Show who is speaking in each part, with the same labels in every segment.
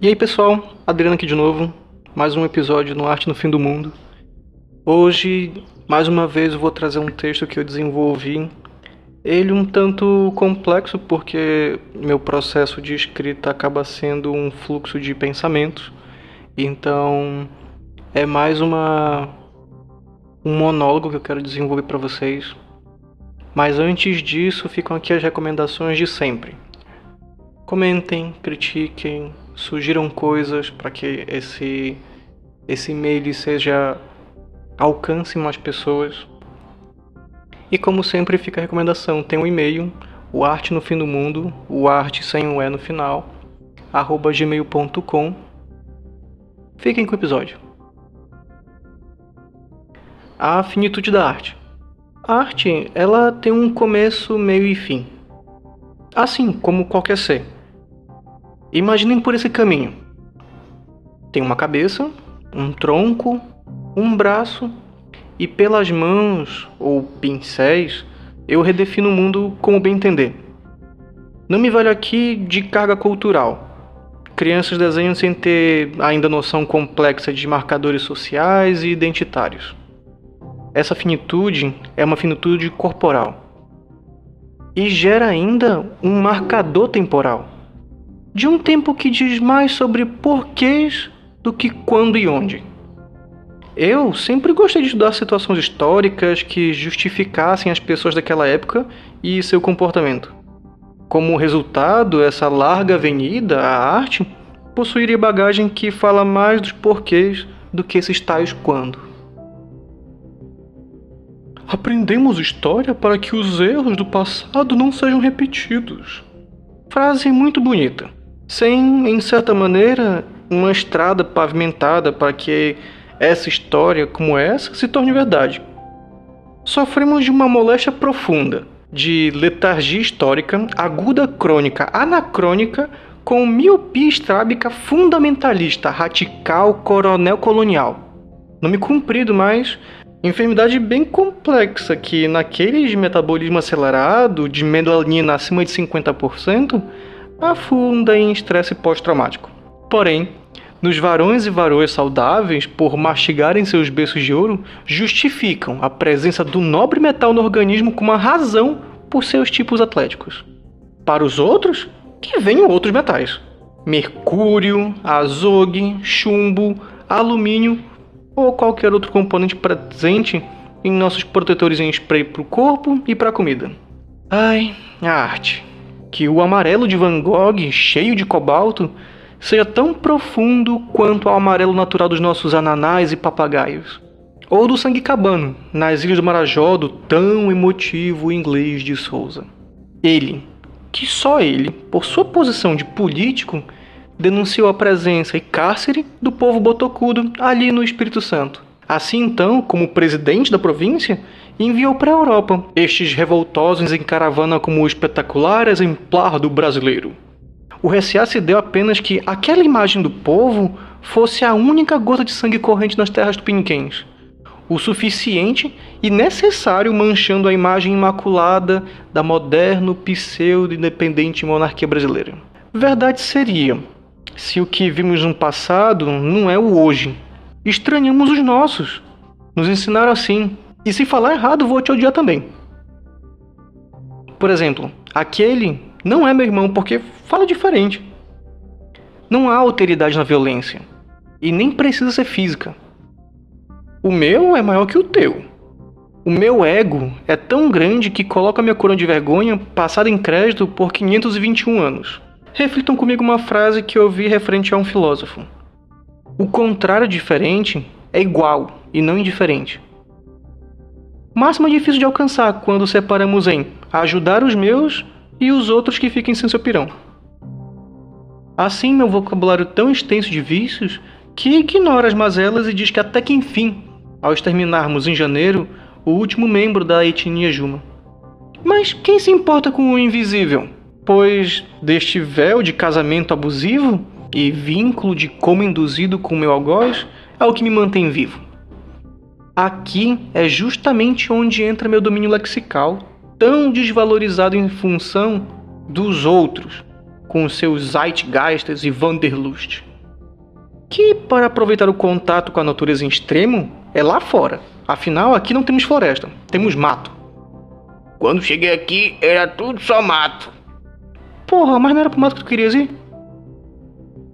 Speaker 1: E aí pessoal, Adriano aqui de novo, mais um episódio no Arte no Fim do Mundo. Hoje, mais uma vez, eu vou trazer um texto que eu desenvolvi. Ele um tanto complexo porque meu processo de escrita acaba sendo um fluxo de pensamentos. Então, é mais uma um monólogo que eu quero desenvolver para vocês. Mas antes disso, ficam aqui as recomendações de sempre. Comentem, critiquem, sugiram coisas para que esse esse e-mail seja alcance mais pessoas. E como sempre fica a recomendação, tem um e-mail, o arte no fim do mundo, o arte sem o e no final, arroba gmail.com. Fiquem com o episódio. A finitude da arte. A arte, ela tem um começo, meio e fim. Assim como qualquer ser. Imaginem por esse caminho. Tem uma cabeça, um tronco, um braço e pelas mãos ou pincéis eu redefino o mundo como bem entender. Não me vale aqui de carga cultural. Crianças desenham sem ter ainda noção complexa de marcadores sociais e identitários. Essa finitude é uma finitude corporal e gera ainda um marcador temporal de um tempo que diz mais sobre porquês do que quando e onde. Eu sempre gostei de estudar situações históricas que justificassem as pessoas daquela época e seu comportamento. Como resultado, essa larga avenida, a arte, possuiria bagagem que fala mais dos porquês do que esses tais quando. Aprendemos história para que os erros do passado não sejam repetidos. Frase muito bonita sem, em certa maneira, uma estrada pavimentada para que essa história como essa se torne verdade. Sofremos de uma moléstia profunda, de letargia histórica, aguda crônica, anacrônica, com miopia estrábica fundamentalista, radical, coronel colonial. Nome comprido, mas enfermidade bem complexa que naqueles de metabolismo acelerado, de melanina acima de 50%, afunda em estresse pós-traumático. Porém, nos varões e varoas saudáveis, por mastigarem seus berços de ouro, justificam a presença do nobre metal no organismo como uma razão por seus tipos atléticos. Para os outros, que venham outros metais: mercúrio, azogue, chumbo, alumínio ou qualquer outro componente presente em nossos protetores em spray para o corpo e para a comida. Ai, a arte que o amarelo de Van Gogh, cheio de cobalto, seja tão profundo quanto o amarelo natural dos nossos ananás e papagaios. Ou do sangue cabano, nas ilhas do Marajó, do tão emotivo inglês de Souza. Ele, que só ele, por sua posição de político, denunciou a presença e cárcere do povo botocudo ali no Espírito Santo. Assim então, como presidente da província, enviou para a Europa estes revoltosos em caravana como o espetacular exemplar do brasileiro. O recear se deu apenas que aquela imagem do povo fosse a única gota de sangue corrente nas terras tupiniquins, o suficiente e necessário manchando a imagem imaculada da moderno pseudo-independente monarquia brasileira. Verdade seria, se o que vimos no passado não é o hoje. Estranhamos os nossos. Nos ensinaram assim, e se falar errado, vou te odiar também. Por exemplo, aquele não é meu irmão porque fala diferente. Não há alteridade na violência. E nem precisa ser física. O meu é maior que o teu. O meu ego é tão grande que coloca minha coroa de vergonha passada em crédito por 521 anos. Reflitam comigo uma frase que eu vi referente a um filósofo. O contrário diferente é igual e não indiferente. Máxima difícil de alcançar quando separamos em ajudar os meus e os outros que fiquem sem seu pirão. Assim, meu vocabulário tão extenso de vícios que ignora as mazelas e diz que até que enfim, ao exterminarmos em janeiro o último membro da etnia Juma. Mas quem se importa com o invisível? Pois deste véu de casamento abusivo e vínculo de como induzido com meu algoz é o que me mantém vivo. Aqui é justamente onde entra meu domínio lexical, tão desvalorizado em função dos outros, com seus Zeitgeistes e Wanderlust. que, para aproveitar o contato com a natureza em extremo, é lá fora. Afinal, aqui não temos floresta, temos mato.
Speaker 2: Quando cheguei aqui, era tudo só mato.
Speaker 1: Porra, mas não era pro mato que tu querias ir?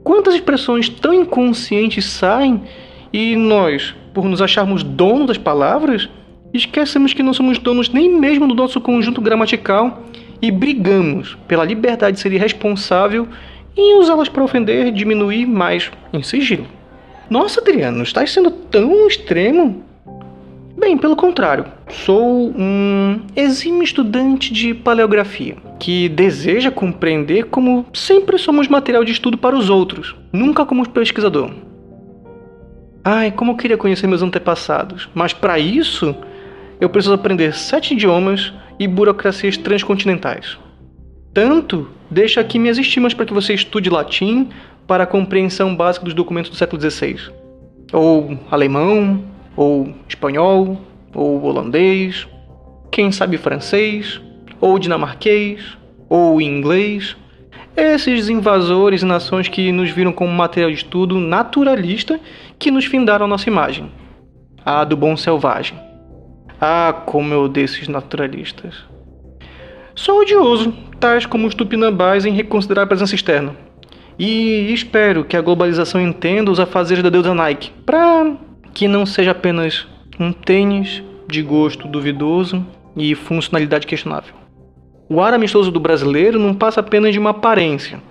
Speaker 1: Quantas expressões tão inconscientes saem e nós, por nos acharmos donos das palavras, esquecemos que não somos donos nem mesmo do nosso conjunto gramatical e brigamos pela liberdade de ser irresponsável em usá-las para ofender, diminuir mais em sigilo. Nossa, Adriano, estás sendo tão extremo? Bem, pelo contrário, sou um exímio estudante de paleografia que deseja compreender como sempre somos material de estudo para os outros, nunca como pesquisador. Ai, como eu queria conhecer meus antepassados, mas para isso eu preciso aprender sete idiomas e burocracias transcontinentais. Tanto, deixo aqui minhas estimas para que você estude latim para a compreensão básica dos documentos do século XVI, ou alemão, ou espanhol, ou holandês, quem sabe francês, ou dinamarquês, ou inglês. Esses invasores e nações que nos viram como material de estudo naturalista que nos findaram a nossa imagem, a do bom selvagem. Ah, como eu odeio esses naturalistas. Sou odioso, tais como os tupinambás em reconsiderar a presença externa. E espero que a globalização entenda os afazeres da deusa Nike, para que não seja apenas um tênis de gosto duvidoso e funcionalidade questionável. O ar amistoso do brasileiro não passa apenas de uma aparência.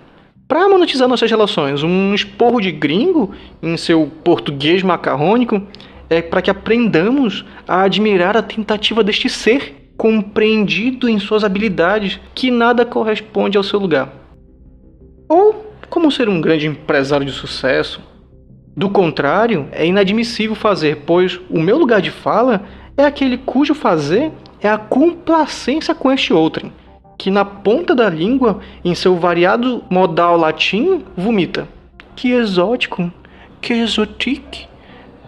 Speaker 1: Para monetizar nossas relações, um esporro de gringo em seu português macarrônico é para que aprendamos a admirar a tentativa deste ser, compreendido em suas habilidades, que nada corresponde ao seu lugar. Ou como ser um grande empresário de sucesso, do contrário, é inadmissível fazer, pois o meu lugar de fala é aquele cujo fazer é a complacência com este outrem, que na ponta da língua, em seu variado modal latim, vomita. Que exótico, que exotique,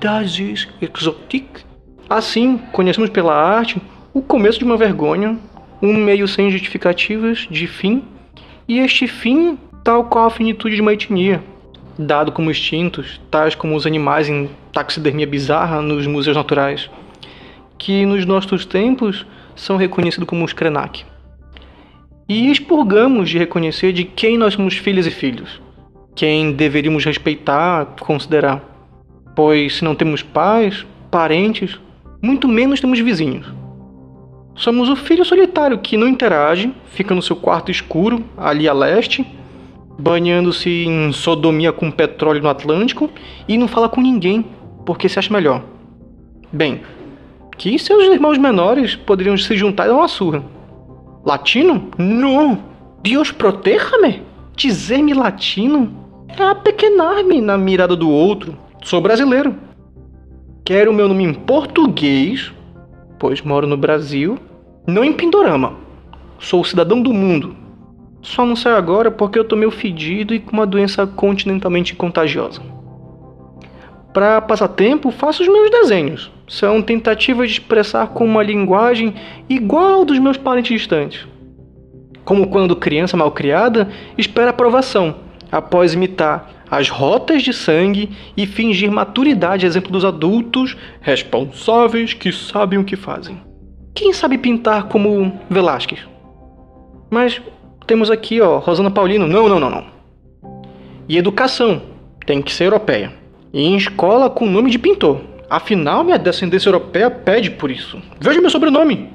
Speaker 1: das is exotique. Assim, conhecemos pela arte o começo de uma vergonha, um meio sem justificativas de fim, e este fim tal qual a finitude de uma etnia, dado como extintos, tais como os animais em taxidermia bizarra nos museus naturais, que nos nossos tempos são reconhecidos como os Krenak. E expurgamos de reconhecer de quem nós somos filhos e filhos, quem deveríamos respeitar, considerar, pois se não temos pais, parentes, muito menos temos vizinhos. Somos o filho solitário que não interage, fica no seu quarto escuro, ali a leste, banhando-se em sodomia com petróleo no Atlântico e não fala com ninguém porque se acha melhor. Bem, que seus irmãos menores poderiam se juntar dar uma surra. Latino? Não! Deus proteja-me! Dizer-me latino é apequenar-me na mirada do outro. Sou brasileiro. Quero meu nome em português, pois moro no Brasil, não em Pindorama. Sou cidadão do mundo, só não sai agora porque eu tô meio fedido e com uma doença continentalmente contagiosa. Para passar tempo, faço os meus desenhos. São tentativas de expressar com uma linguagem igual dos meus parentes distantes. Como quando criança mal criada espera aprovação, após imitar as rotas de sangue e fingir maturidade, exemplo dos adultos responsáveis que sabem o que fazem. Quem sabe pintar como Velázquez? Mas temos aqui, ó, Rosana Paulino. Não, não, não, não. E educação tem que ser europeia. E em escola com nome de pintor. Afinal, minha descendência europeia pede por isso. Veja meu sobrenome.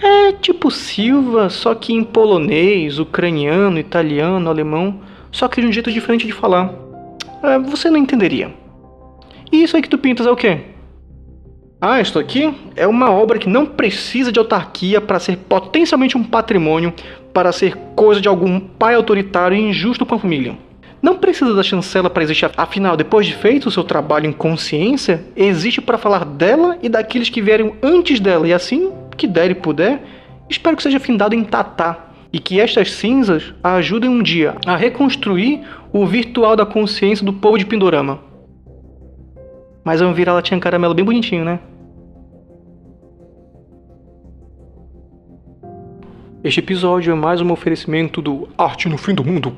Speaker 1: É tipo Silva, só que em polonês, ucraniano, italiano, alemão, só que de um jeito diferente de falar. É, você não entenderia. E isso aí que tu pintas é o quê? Ah, isto aqui é uma obra que não precisa de autarquia para ser potencialmente um patrimônio, para ser coisa de algum pai autoritário e injusto com a família. Não precisa da chancela para existir, afinal, depois de feito o seu trabalho em consciência, existe para falar dela e daqueles que vieram antes dela, e assim que der e puder, espero que seja findado em Tatá, e que estas cinzas ajudem um dia a reconstruir o virtual da consciência do povo de Pindorama. Mas é um vira-latinha caramelo bem bonitinho, né? Este episódio é mais um oferecimento do Arte no Fim do Mundo.